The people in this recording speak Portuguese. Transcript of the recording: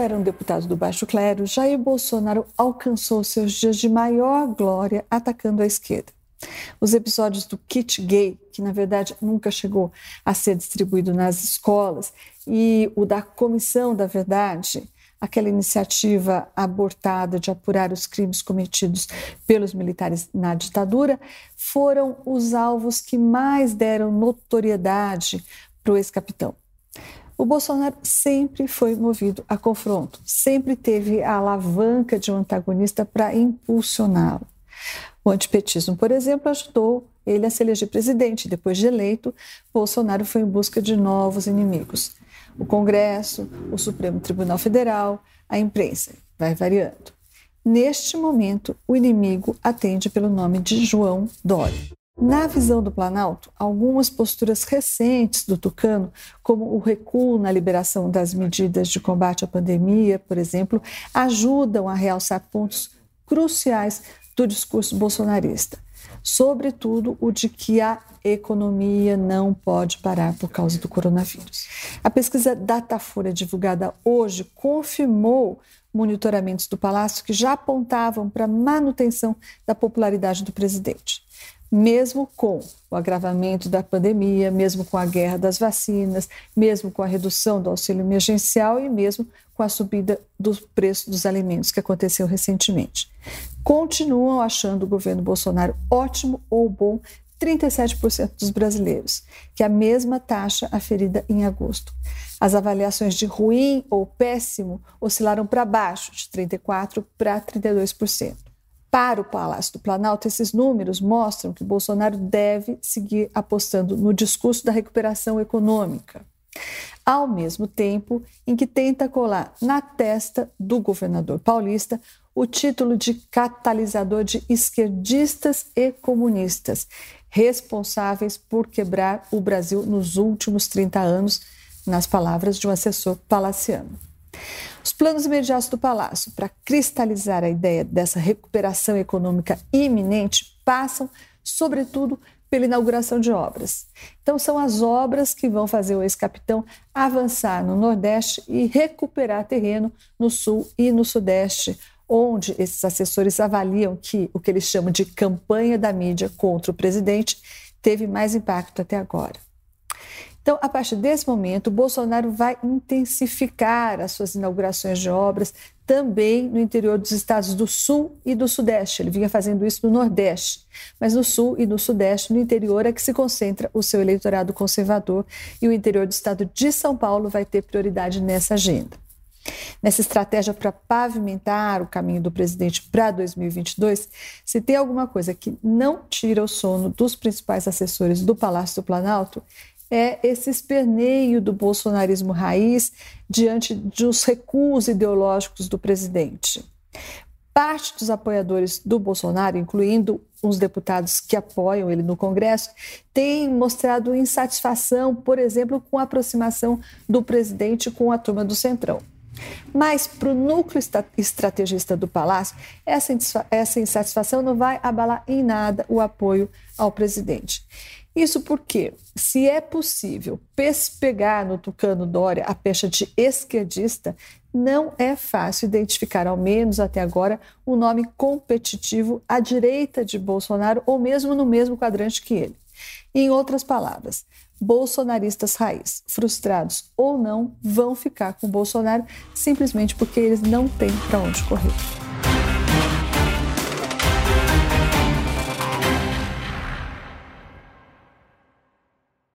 era um deputado do baixo clero, Jair Bolsonaro alcançou seus dias de maior glória atacando a esquerda. Os episódios do kit gay, que na verdade nunca chegou a ser distribuído nas escolas, e o da Comissão da Verdade, aquela iniciativa abortada de apurar os crimes cometidos pelos militares na ditadura, foram os alvos que mais deram notoriedade para o ex-capitão. O Bolsonaro sempre foi movido a confronto, sempre teve a alavanca de um antagonista para impulsioná-lo. O antipetismo, por exemplo, ajudou ele a se eleger presidente. Depois de eleito, Bolsonaro foi em busca de novos inimigos. O Congresso, o Supremo Tribunal Federal, a imprensa, vai variando. Neste momento, o inimigo atende pelo nome de João Dória. Na visão do Planalto, algumas posturas recentes do Tucano, como o recuo na liberação das medidas de combate à pandemia, por exemplo, ajudam a realçar pontos cruciais do discurso bolsonarista, sobretudo o de que a economia não pode parar por causa do coronavírus. A pesquisa Datafolha divulgada hoje confirmou monitoramentos do Palácio que já apontavam para manutenção da popularidade do presidente mesmo com o agravamento da pandemia, mesmo com a guerra das vacinas, mesmo com a redução do auxílio emergencial e mesmo com a subida do preço dos alimentos que aconteceu recentemente. Continuam achando o governo Bolsonaro ótimo ou bom 37% dos brasileiros, que é a mesma taxa aferida em agosto. As avaliações de ruim ou péssimo oscilaram para baixo, de 34% para 32%. Para o Palácio do Planalto, esses números mostram que Bolsonaro deve seguir apostando no discurso da recuperação econômica, ao mesmo tempo em que tenta colar na testa do governador paulista o título de catalisador de esquerdistas e comunistas, responsáveis por quebrar o Brasil nos últimos 30 anos, nas palavras de um assessor palaciano. Os planos imediatos do Palácio para cristalizar a ideia dessa recuperação econômica iminente passam, sobretudo, pela inauguração de obras. Então, são as obras que vão fazer o ex-capitão avançar no Nordeste e recuperar terreno no Sul e no Sudeste, onde esses assessores avaliam que o que eles chamam de campanha da mídia contra o presidente teve mais impacto até agora. Então, a partir desse momento, Bolsonaro vai intensificar as suas inaugurações de obras também no interior dos estados do Sul e do Sudeste. Ele vinha fazendo isso no Nordeste, mas no Sul e no Sudeste, no interior, é que se concentra o seu eleitorado conservador e o interior do estado de São Paulo vai ter prioridade nessa agenda. Nessa estratégia para pavimentar o caminho do presidente para 2022, se tem alguma coisa que não tira o sono dos principais assessores do Palácio do Planalto, é esse esperneio do bolsonarismo raiz diante dos recuos ideológicos do presidente. Parte dos apoiadores do Bolsonaro, incluindo os deputados que apoiam ele no Congresso, tem mostrado insatisfação, por exemplo, com a aproximação do presidente com a turma do Centrão. Mas para o núcleo estrategista do Palácio, essa, essa insatisfação não vai abalar em nada o apoio ao presidente. Isso porque, se é possível pespegar no Tucano Dória a pecha de esquerdista, não é fácil identificar, ao menos até agora, um nome competitivo à direita de Bolsonaro ou mesmo no mesmo quadrante que ele. Em outras palavras, bolsonaristas raiz, frustrados ou não, vão ficar com Bolsonaro simplesmente porque eles não têm para onde correr.